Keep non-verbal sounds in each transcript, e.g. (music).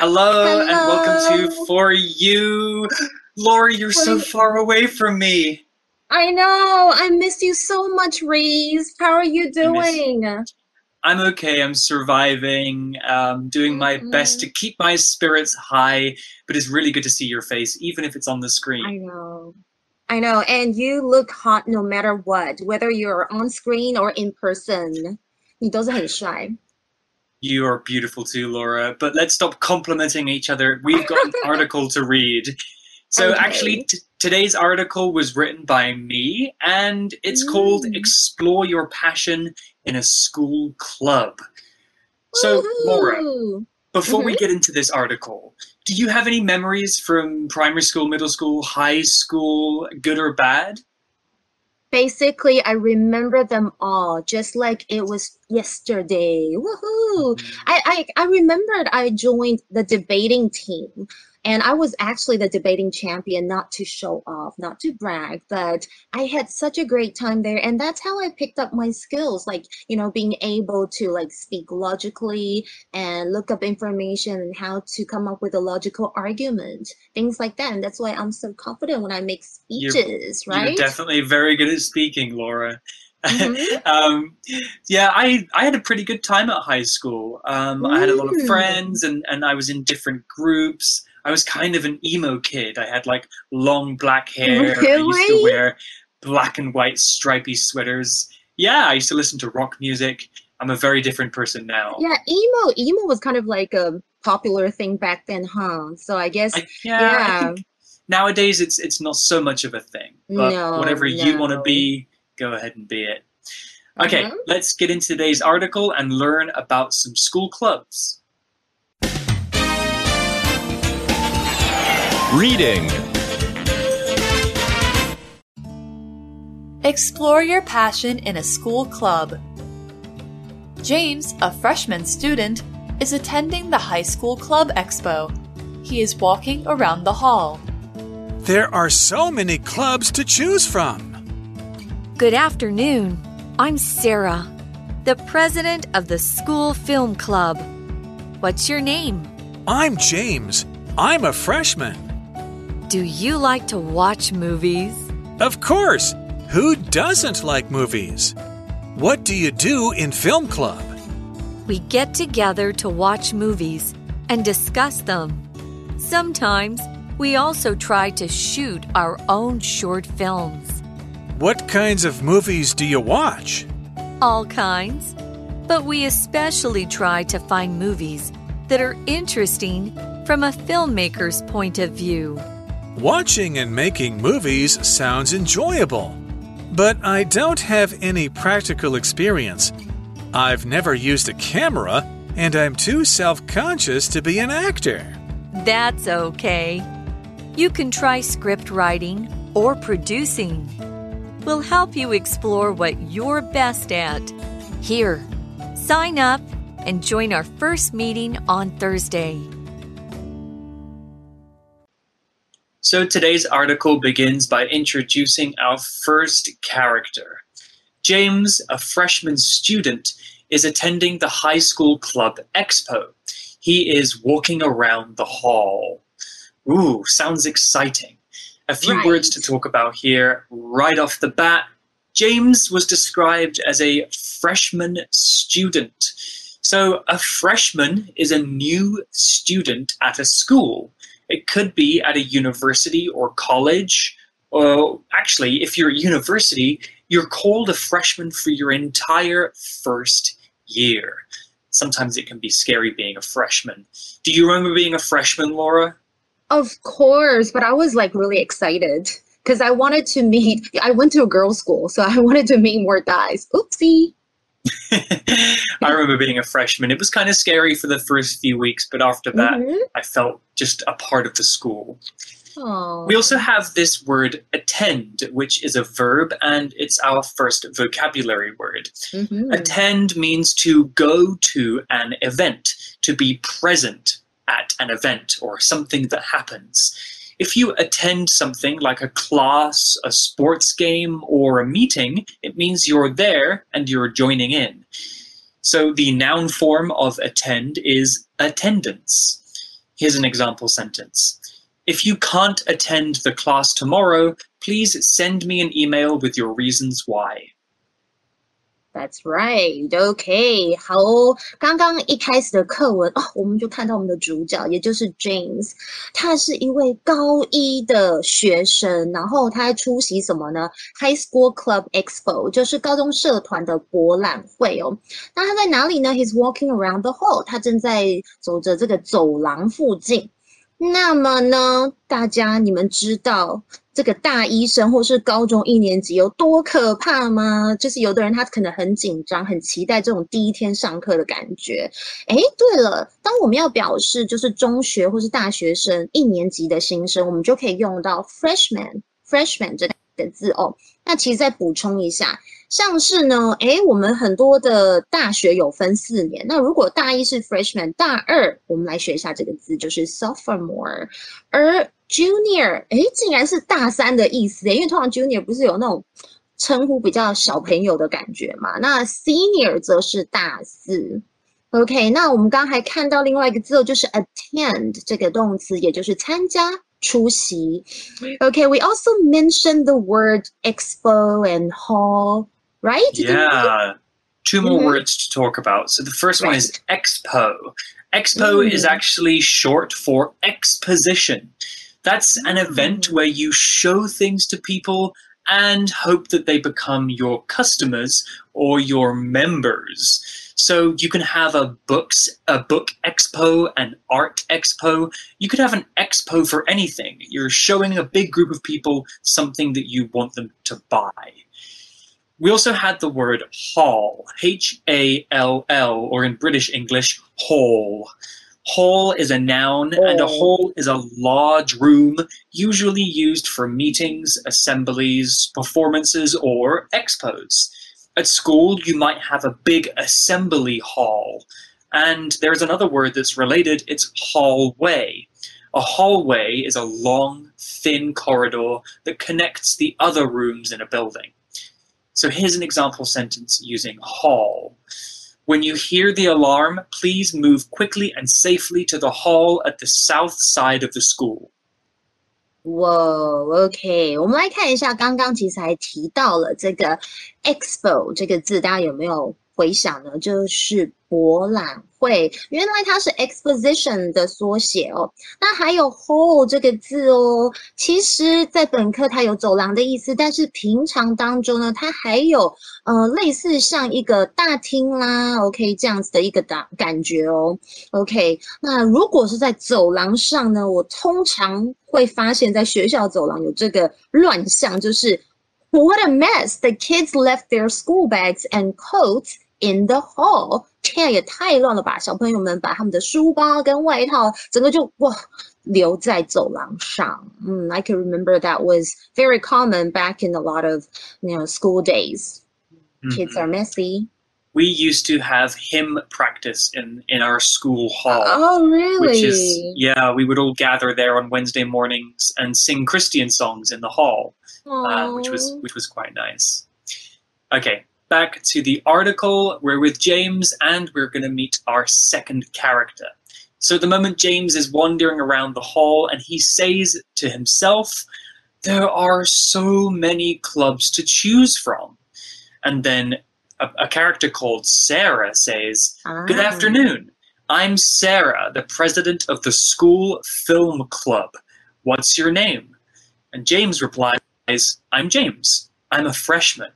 Hello, and welcome to Hello. For You. Laura, you're so For- far away from me. I know. I miss you so much, Reese. How are you I miss- doing? I'm okay. I'm surviving, um, doing my best to keep my spirits high, but it's really good to see your face, even if it's on the I screen. know. I know. And you look hot no matter what, whether you're on screen or in person. 你都是很帅。 (sighs) You are beautiful too, Laura, but let's stop complimenting each other. We've got an (laughs) article to read. So, Okay. actually, t- today's article was written by me, and it's called Mm. Explore Your Passion in a School Club. So, Laura, Before we Mhm. get into this article, do you have any memories from primary school, middle school, high school, good or bad? Basically, I remember them all just like it was yesterday. Woohoo! Mm-hmm. I, I, I remembered I joined the debating team and I was actually the debating champion, not to show off, not to brag, but I had such a great time there. And that's how I picked up my skills, like, you know, being able to like speak logically and look up information and how to come up with a logical argument, things like that. And that's why I'm so confident when I make You're- speeches, You're right? definitely very good at speaking, Laura. Mhm. (laughs) um, yeah, I, I had a pretty good time at high school. Um, I had a lot of Mm. friends and, and I was in different groups. I was kind of an emo kid. I had like long black hair. Really? I used to wear black and white stripy sweaters. Yeah, I used to listen to rock music. I'm a very different person now. Yeah, emo emo was kind of like a popular thing back then, huh? So I guess I, yeah, I yeah. think nowadays it's it's not so much of a thing. But No, whatever you want to be, go ahead and be it. Okay, Mhm. let's get into today's article and learn about some school clubs. Reading. Explore your passion in a school club. James, a freshman student, is attending the high school club expo. He is walking around the hall. There are so many clubs to choose from. Good afternoon. I'm Sarah, the president of the school film club. What's your name? I'm James. I'm a freshman. Do you like to watch movies? Of course. Who doesn't like movies? What do you do in film club? We get together to watch movies and discuss them. Sometimes we also try to shoot our own short films. What kinds of movies do you watch? All kinds. But we especially try to find movies that are interesting from a filmmaker's point of view. Watching and making movies sounds enjoyable. But I don't have any practical experience. I've never used a camera, and I'm too self conscious to be an actor. That's okay. You can try script writing or producing. We'll help you explore what you're best at. Here, sign up and join our first meeting on Thursday. So today's article begins by introducing our first character. James, a freshman student, is attending the high school club expo. He is walking around the hall. Ooh, sounds exciting. A few Right. words to talk about here right off the bat. James was described as a freshman student. So, a freshman is a new student at a school. It could be at a university or college. Or actually, if you're at university, you're called a freshman for your entire first year. Sometimes it can be scary being a freshman. Do you remember being a freshman, Laura? Of course, but I was like really excited because I wanted to meet. I went to a girls' school, so I (laughs) wanted to meet more guys. Oopsie. (laughs) I remember being a freshman. It was kind of scary for the first few weeks, but after that, Mhm. I felt just a part of the school. Aw. We also have this word attend, which is a verb and it's our first vocabulary word. Mhm. Attend means to go to an event, to be present at an event or something that happens. If you attend something like a class, a sports game, or a meeting, it means you're there and you're joining in. So the noun form of attend is attendance. Here's an example sentence. If you can't attend the class tomorrow, please send me an email with your reasons why. That's right. OK，好哦。刚刚一开始的课文哦，我们就看到我们的主角，也就是 James，他是一位高一的学生，然后他在出席什么呢？High School Club Expo，就是高中社团的博览会哦。那他在哪里呢？He's walking around the hall，他正在走着这个走廊附近。那么呢，大家你们知道这个大一生或是高中一年级有多可怕吗？就是有的人他可能很紧张，很期待这种第一天上课的感觉。哎，对了，当我们要表示就是中学或是大学生一年级的新生，我们就可以用到 freshman，freshman 这个字哦。那其实再补充一下。像是呢，诶，我们很多的大学有分四年。那如果大一是 freshman，大二我们来学一下这个字，就是 sophomore。而 junior，诶，竟然是大三的意思诶，因为通常 junior 不是有那种称呼比较小朋友的感觉嘛？那 senior 则是大四。OK，那我们刚还看到另外一个字哦，就是 attend 这个动词，也就是参加、出席。OK，we also mentioned the word expo and hall。Right? Yeah. Two more Mhm. words to talk about. So the first one is expo. Expo Mm. is actually short for exposition. That's an event Mm. where you show things to people and hope that they become your customers or your members. So you can have a books a book expo, an art expo. You could have an expo for anything. You're showing a big group of people something that you want them to buy. We also had the word hall, H A L L, or in British English, hall. Hall is a noun, and a Hall. hall is a large room, usually used for meetings, assemblies, performances, or expos. At school, you might have a big assembly hall. And there's another word that's related it's hallway. A hallway is a long, thin corridor that connects the other rooms in a building. So here's an example sentence using hall. When you hear the alarm, please move quickly and safely to the hall at the south side of the school. 哇，OK，我们来看一下，刚刚其实还提到了这个 expo 这个字，大家有没有 回想呢？就是博览会，原来它是 exposition 的缩写哦。那还有 hall 这个字哦，其实在本课它有走廊的意思，但是平常当中呢，它还有呃类似像一个大厅啦，OK 这样子的一个感感觉哦。OK，那如果是在走廊上呢，我通常会发现，在学校走廊有这个乱象，就是 What a mess! The kids left their school bags and coats in the hall. 天啊，也太乱了吧！小朋友们把他们的书包跟外套，整个就哇留在走廊上。嗯，I can remember that was very common back in a lot of you know school days. Kids are messy. We used to have hymn practice in, in our school hall. Oh, really? Which is yeah, we would all gather there on Wednesday mornings and sing Christian songs in the hall. uh, which was Aw. which was quite nice. Okay, back to the article. We're with James, and we're going to meet our second character. So at the moment James is wandering around the hall, and he says to himself, "There are so many clubs to choose from," and then a, a character called Sarah says, Good Ah. afternoon. I'm Sarah, the president of the school film club. What's your name? And James replies, I'm James. I'm a freshman.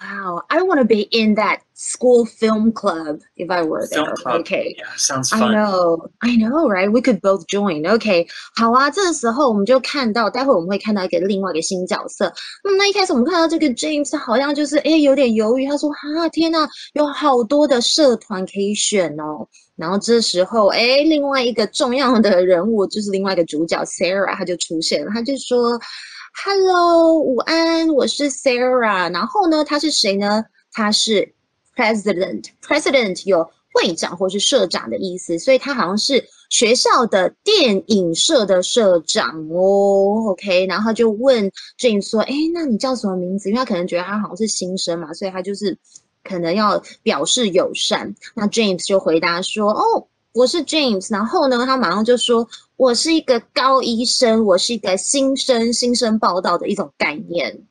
Wow, I want to be in that school film club if I were there. Film club. Okay. Yeah, sounds I fun. know, I know, right? We could both join. OK，好啊，这个时候我们就看到，待会我们会看到一个另外一个新角色。嗯，那一开始我们看到这个 James，他好像就是诶有点犹豫，他说啊天呐，有好多的社团可以选哦。然后这时候，诶，另外一个重要的人物就是另外一个主角 Sarah，他就出现了，他就说 ：“Hello，午安，我是 Sarah。”然后呢，他是谁呢？他是 President，President 有会长或是社长的意思，所以他好像是学校的电影社的社长哦。OK，然后就问 James 说：“哎，那你叫什么名字？”因为他可能觉得他好像是新生嘛，所以他就是可能要表示友善。那 James 就回答说：“哦我是 James，然后呢，他马上就说我是一个高一生，我是一个新生新生报道的一种概念。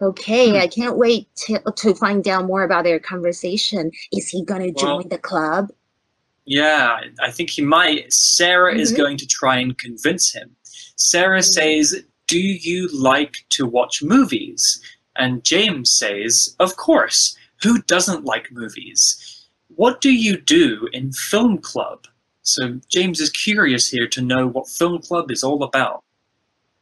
Okay, I hmm. can't wait to, to find out more about their conversation. Is he going to join well, the club? Yeah, I think he might. Sarah mm -hmm. is mm-hmm. going to try and convince him. Sarah mm -hmm. says, Do you like to watch movies? And James says, Of course. Who doesn't like movies? What do you do in film club? So James is curious here to know what film club is all about.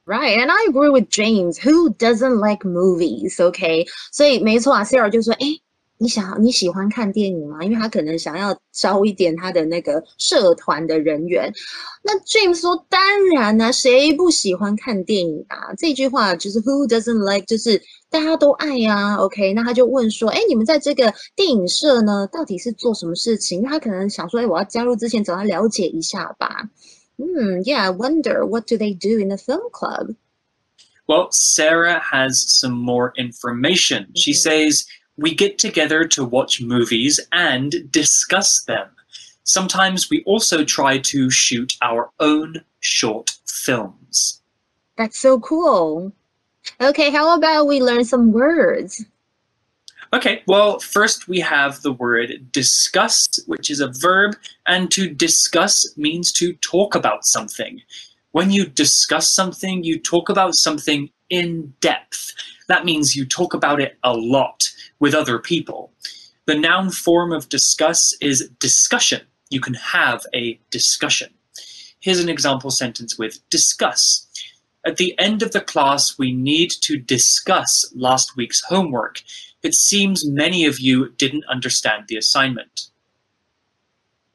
Right, and I agree with James. Who doesn't like movies? Okay，所以没错啊，Sarah 就说：“哎，你想你喜欢看电影吗？因为他可能想要招一点他的那个社团的人员。”那 James 说：“当然啦、谁不喜欢看电影啊？”这句话就是 “Who doesn't like”，就是 大家都爱呀、OK，那他就问说：“哎，你们在这个电影社呢，到底是做什么事情？”因为他可能想说：“哎，我要加入之前，总要了解一下吧。” Hmm, yeah, I wonder what do they do in the film club? Well, Sarah has some more information. She Mhm. says, We get together to watch movies and discuss them. Sometimes we also try to shoot our own short films. That's so cool. Okay, how about we learn some words? Okay, well, first we have the word discuss, which is a verb, and to discuss means to talk about something. When you discuss something, you talk about something in depth. That means you talk about it a lot with other people. The noun form of discuss is discussion. You can have a discussion. Here's an example sentence with discuss. At the end of the class, we need to discuss last week's homework. It seems many of you didn't understand the assignment.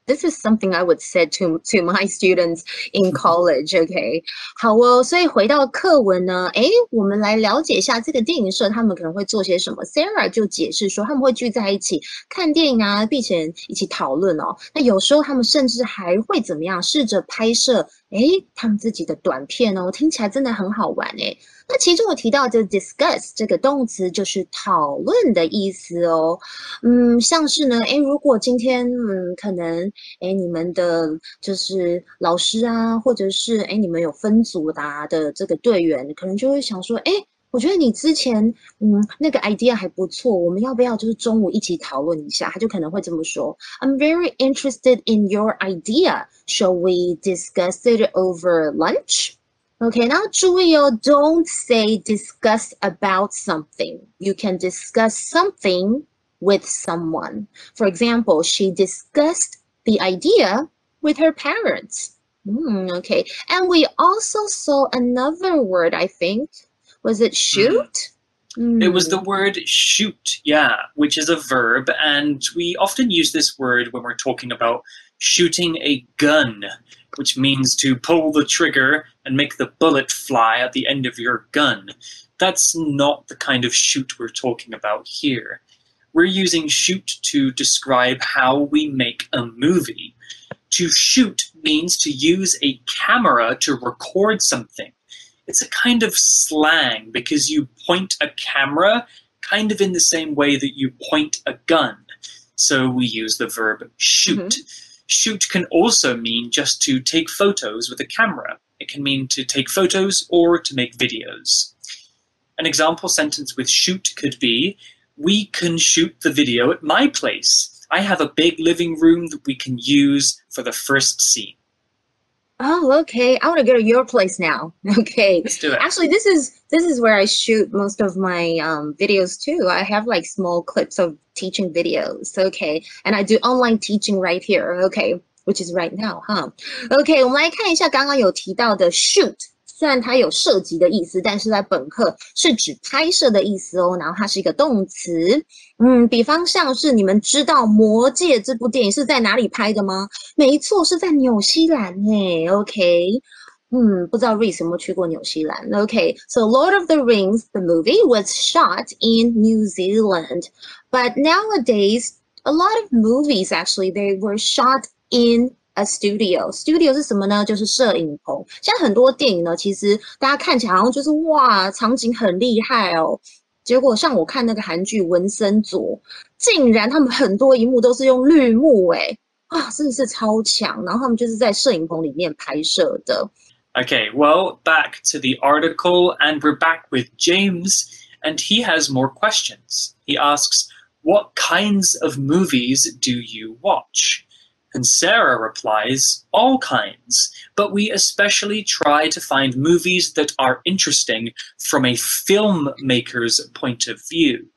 This is something I would say to to my (laughs) students in college. OK，好哦。所以回到课文呢，诶，我们来了解一下这个电影社他们可能会做些什么。Sarah 就解释说，他们会聚在一起看电影啊，并且一起讨论哦。那有时候他们甚至还会怎么样，试着拍摄诶他们自己的短片哦，听起来真的很好玩诶。那其中我提到的 discuss 这个动词就是讨论的意思哦。嗯，像是呢，诶，如果今天嗯，可能诶，你们的就是老师啊，或者是诶，你们有分组的、的这个队员，可能就会想说，诶，我觉得你之前嗯那个 idea 还不错，我们要不要就是中午一起讨论一下？他就可能会这么说：I'm very interested in your idea. Shall we discuss it over lunch? Okay, now Julio, don't say discuss about something. You can discuss something with someone. For example, she discussed the idea with her parents. Mm, okay, and we also saw another word, I think. Was it mm-hmm. shoot? Mm. It was the word shoot, yeah, which is a verb, and we often use this word when we're talking about shooting a gun which means to pull the trigger and make the bullet fly at the end of your gun. That's not the kind of shoot we're talking about here. We're using shoot to describe how we make a movie. To shoot means to use a camera to record something. It's a kind of slang because you point a camera kind of in the same way that you point a gun. So we use the verb shoot. Mm-hmm. Shoot can also mean just to take photos with a camera. It can mean to take photos or to make videos. An example sentence with shoot could be We can shoot the video at my place. I have a big living room that we can use for the first scene. Oh, okay. I want to go to your place now. (laughs) Okay. Let's do it. Actually, this is this is where I shoot most of my um, videos too. I have like small clips of teaching videos. Okay, and I do online teaching right here. Okay, which is right now, huh? Okay, 我们来看一下刚刚有提到的 shoot。虽然它有射击的意思，但是在本课是指拍摄的意思哦。然后它是一个动词，嗯，比方像是你们知道《魔戒》这部电影是在哪里拍的吗？没错，是在纽西兰诶。OK，嗯，不知道 Reese 有没有去过纽西兰？OK，so、Lord of the Rings the movie was shot in New Zealand, but nowadays a lot of movies actually they were shot in a studio. Studio 是什么呢？就是摄影棚。现在很多电影呢，其实大家看起来好像就是哇，场景很厉害哦。结果像我看那个韩剧《文森佐》，竟然他们很多一幕都是用绿幕诶。啊，真的是超强。然后他们就是在摄影棚里面拍摄的。Okay, well, back to the article, and we're back with James, and he has more questions. He asks, What kinds of movies do you watch? And Sarah replies, All kinds, but we especially try to find movies that are interesting from a filmmaker's point of view.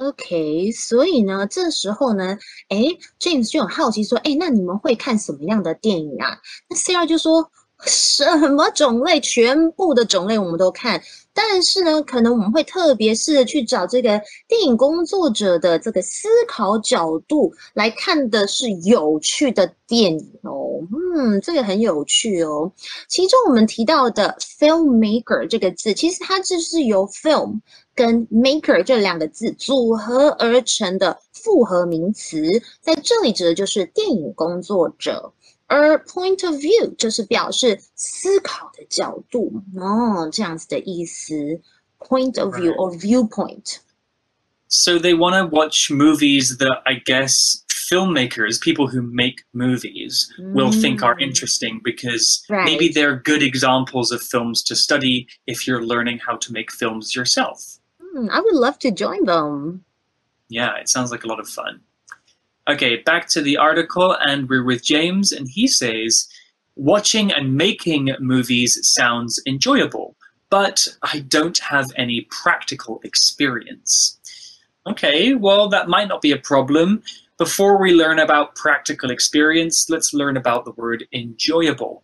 ，OK，所以呢，这时候呢，哎，James 就很好奇说，哎，那你们会看什么样的电影啊？那 C R 就说，什么种类，全部的种类我们都看，但是呢，可能我们会特别是去找这个电影工作者的这个思考角度来看的是有趣的电影哦。嗯，这个很有趣哦。其中我们提到的 filmmaker 这个字，其实它就是由 film 跟 maker 这两个字组合而成的复合名词，在这里指的就是电影工作者。而 point of view 就是表示思考的角度哦，这样子的意思。Point of view or viewpoint。 So they want to watch movies that I guess filmmakers, people who make movies, will think are Mm. interesting because Right. maybe they're good examples of films to study if you're learning how to make films yourself. Hmm, I would love to join them. Yeah, it sounds like a lot of fun. Okay, back to the article, and we're with James, and he says, Watching and making movies sounds enjoyable, but I don't have any practical experience. Okay, well, that might not be a problem. Before we learn about practical experience, let's learn about the word enjoyable.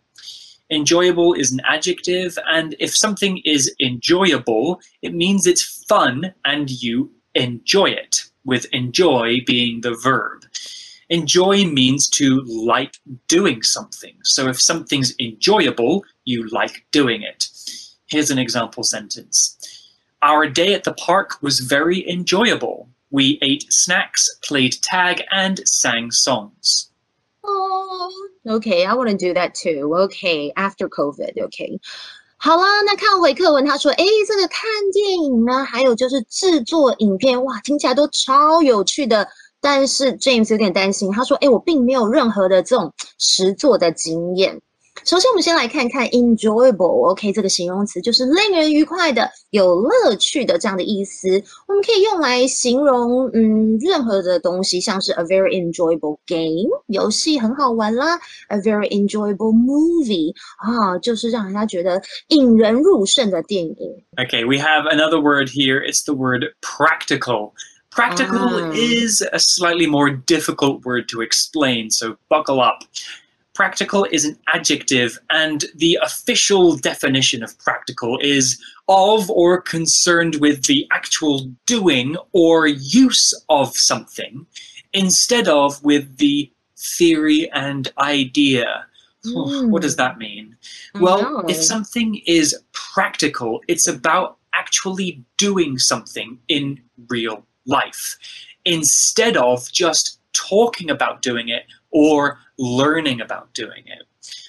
Enjoyable is an adjective, and if something is enjoyable, it means it's fun and you enjoy it, with enjoy being the verb. Enjoy means to like doing something. So if something's enjoyable, you like doing it. Here's an example sentence Our day at the park was very enjoyable. We ate snacks, played tag, and sang songs. Ook i want to do that too. OK，after COVID. OK，好啦，那看回课文，他说：“诶，这个看电影呢，还有就是制作影片，哇，听起来都超有趣的。但是 James 有点担心，他说：‘诶，我并没有任何的这种实作的经验。’首先，我们先来看看 enjoyable，OK，、这个形容词就是令人愉快的、有乐趣的这样的意思。我们可以用来形容，嗯，任何的东西，像是 a very enjoyable game，游戏很好玩啦；a very enjoyable movie，啊，就是让人家觉得引人入胜的电影。 Okay, we have another word here. It's the word practical. Practical Ah. is a slightly more difficult word to explain, so buckle up. Practical is an adjective, and the official definition of practical is of or concerned with the actual doing or use of something instead of with the theory and idea. What does hmm. that mean? Well, if something is practical, it's about actually doing something in real life instead of just talking about doing it or learning about doing it.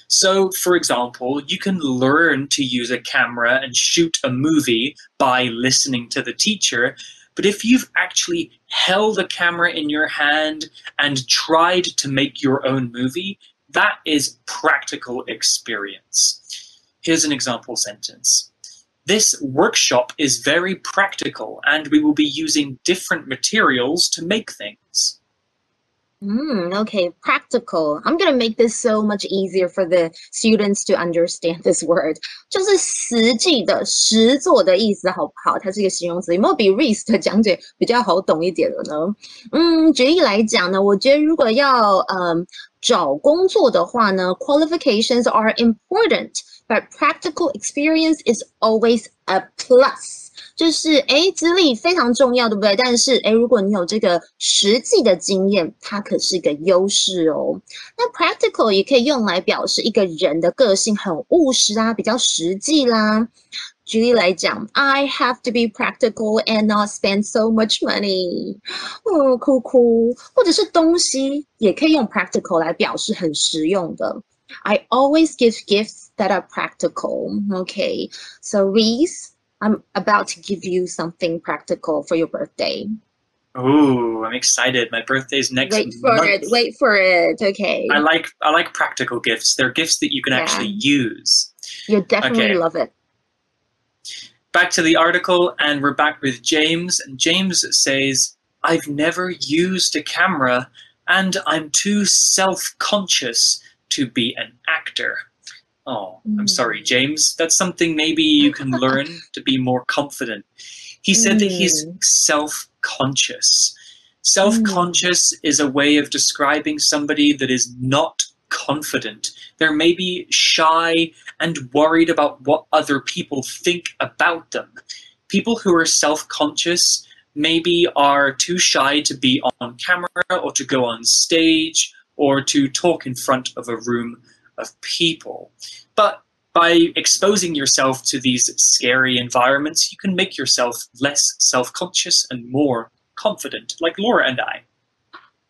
So, for example, you can learn to use a camera and shoot a movie by listening to the teacher. But if you've actually held a camera in your hand and tried to make your own movie, that is practical experience. Here's an example sentence. This workshop is very practical, and we will be using different materials to make things. Mm, okay, practical. I'm gonna make this so much easier for the students to understand this word. 就是实际的、实做的意思，好不好？它是一个形容词，有没有比 Reese 的讲解比较好懂一点的呢？嗯，举例来讲呢，我觉得如果要嗯找工作的话呢，qualifications are important, but practical experience is always a plus. 就是诶，资历非常重要，对不对？但是诶，如果你有这个实际的经验，它可是一个优势哦。那 practical 也可以用来表示一个人的个性很务实啊，比较实际啦。举例来讲，I have to be practical and not spend so much money。哦，哭哭，或者是东西也可以用 practical 来表示很实用的。I always give gifts that are practical. Okay, so Reese. I'm about to give you something practical for your birthday. Oh, I'm excited. My birthday's next Wait for month. it. Wait for it. Okay. I like I like practical gifts. They're gifts that you can Yeah. actually use. You definitely Okay. love it. Back to the article, and we're back with James. And James says, I've never used a camera, and I'm too self conscious to be an actor. Oh, I'm sorry, Mm. James. That's something maybe you can (laughs) learn to be more confident. He said that he's Mm. self conscious. Self conscious is a way of describing somebody that is not confident. They're maybe shy and worried about what other people think about them. People who are self conscious maybe are too shy to be on camera or to go on stage or to talk in front of a room of people. But by exposing yourself to these scary environments, you can make yourself less self conscious and more confident, like Laura and I.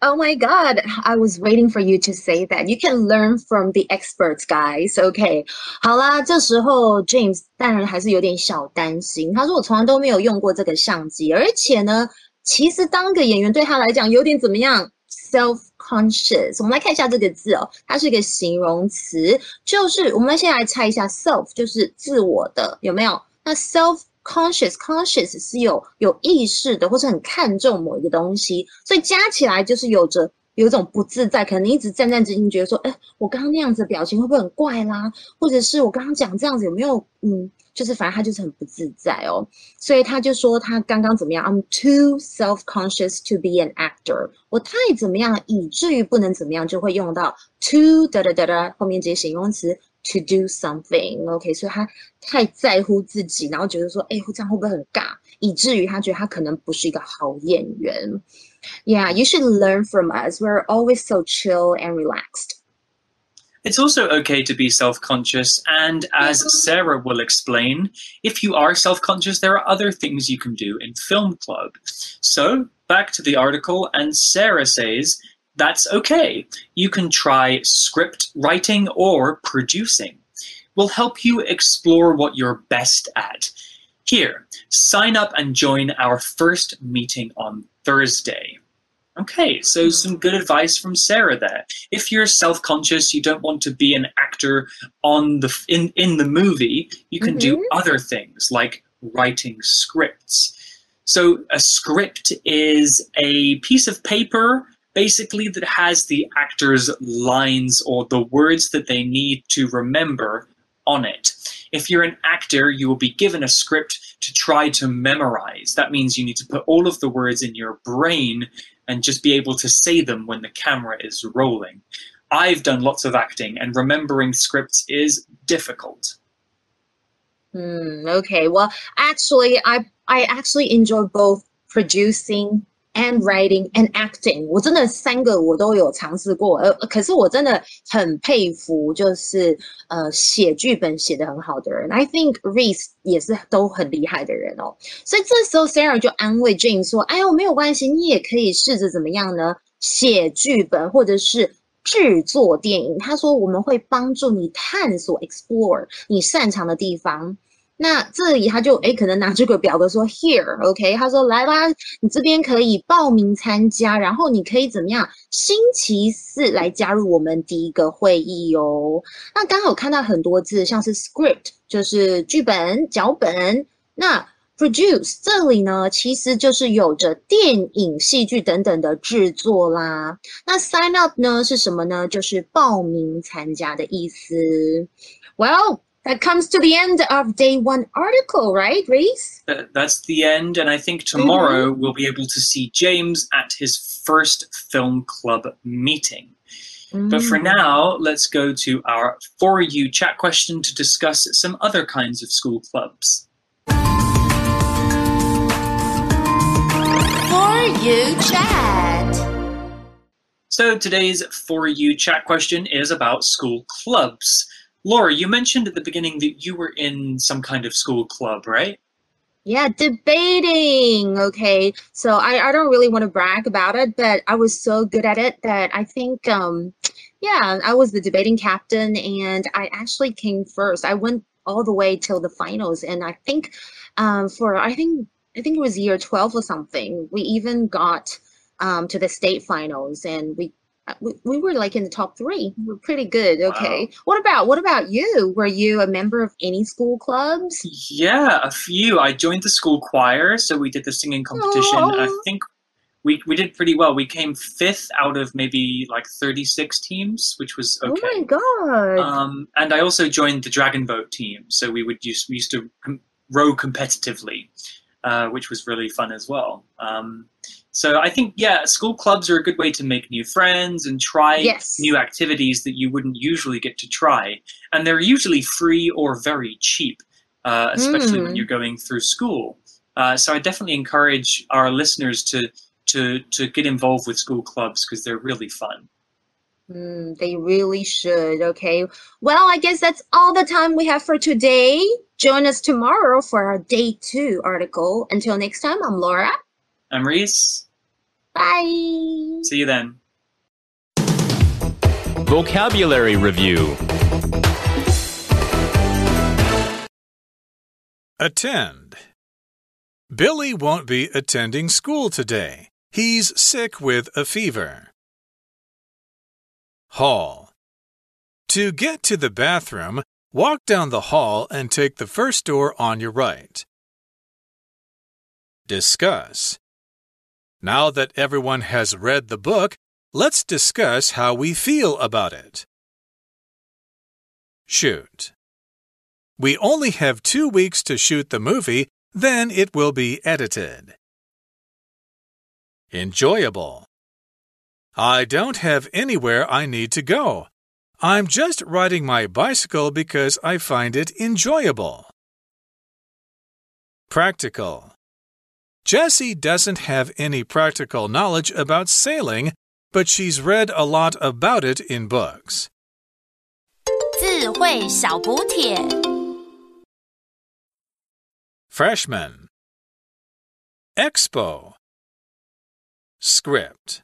Oh my God, I was waiting for you to say that. You can learn from the experts, guys. OK，好啦，这时候 James 当然还是有点小担心。他说我从来都没有用过这个相机，而且呢，其实当个演员对他来讲有点怎么样？self conscious。我们来看一下这个字哦，它是一个形容词，就是我们先来猜一下 self 就是自我的，有没有？那 self conscious conscious 是有有意识的，或是很看重某一个东西，所以加起来就是有着有一种不自在，可能你一直战战兢兢，觉得说，哎，我刚刚那样子表情会不会很怪啦？或者是我刚刚讲这样子有没有，嗯，就是反正他就是很不自在哦，所以他就说他刚刚怎么样？I'm too self-conscious to be an actor，我太怎么样，以至于不能怎么样，就会用到 too 哒哒哒哒后面这些形容词。To do something, OK，所以他太在乎自己，然后觉得说，哎，这样会不会很尬，以至于他觉得他可能不是一个好演员。Yeah, you should learn from us. We're always so chill and relaxed. It's also okay to be self conscious, and as mm-hmm. Sarah will explain, if you are self conscious, there are other things you can do in Film Club. So, back to the article, and Sarah says that's okay. You can try script writing or producing. We'll help you explore what you're best at. Here, sign up and join our first meeting on Thursday. Okay, so hmm. some good advice from Sarah there. If you're self-conscious, you don't want to be an actor on the in in the movie, you can do mm-hmm. other things like writing scripts. So a script is a piece of paper basically that has the actor's lines or the words that they need to remember on it. If you're an actor, you will be given a script to try to memorize. That means you need to put all of the words in your brain and just be able to say them when the camera is rolling. I've done lots of acting, and remembering scripts is difficult. Hmm, okay. Well, actually, I I actually enjoy both producing and writing and acting。我真的三个我都有尝试过，呃，可是我真的很佩服，就是呃写剧本写得很好的人。I think Reese 也是都很厉害的人哦。所以这时候 Sarah 就安慰 Jane 说：“哎呦，没有关系，你也可以试着怎么样呢？写剧本或者是。”制作电影，他说我们会帮助你探索 explore 你擅长的地方。那这里他就诶可能拿这个表格说 here，OK，、他说来吧，你这边可以报名参加，然后你可以怎么样？星期四来加入我们第一个会议哦。那刚好看到很多字，像是 script 就是剧本、脚本，那 produce 这里呢，其实就是有着电影、戏剧等等的制作啦。那 sign up 呢是什么呢？就是报名参加的意思。Well. That comes to the end of day one article, right, Reese? Th- That's the end, and I think mm-hmm. tomorrow we'll be able to see James at his first film club meeting. But for mm. now, let's go to our For You chat question to discuss some other kinds of school clubs. For you chat. So today's For You chat question is about school clubs. Laura, you mentioned at the beginning that you were in some kind of school club, right? Yeah, debating. Okay. So I, I don't really want to brag about it, but I was so good at it that I think um yeah, I was the debating captain and I actually came first. I went all the way till the finals and I think um for I think I think it was year 12 or something. We even got um, to the state finals and we, we we were like in the top three. We are pretty good. Okay. What about what about you? Were you a member of any school clubs? Yeah, a few. I joined the school choir, so we did the singing competition. I think we we did pretty well. We came fifth out of maybe like 36 teams, which was okay. Oh my god. Um, and I also joined the dragon boat team, so we would use we used to com- row competitively, uh, which was really fun as well. Um, so I think yeah, school clubs are a good way to make new friends and try Yes. new activities that you wouldn't usually get to try, and they're usually free or very cheap, uh, especially when Mm. you're going through school. Uh, so I definitely encourage our listeners to to to get involved with school clubs because they're really fun. Mm, they really should. Okay. Well, I guess that's all the time we have for today. Join us tomorrow for our day two article. Until next time, I'm Laura. I'm Reese. Bye. See you then. Vocabulary Review Attend. Billy won't be attending school today. He's sick with a fever. Hall. To get to the bathroom, walk down the hall and take the first door on your right. Discuss. Now that everyone has read the book, let's discuss how we feel about it. Shoot. We only have two weeks to shoot the movie, then it will be edited. Enjoyable. I don't have anywhere I need to go. I'm just riding my bicycle because I find it enjoyable. Practical. Jessie doesn't have any practical knowledge about sailing, but she's read a lot about it in books. 智慧小补帖。 Freshman. Expo. Script.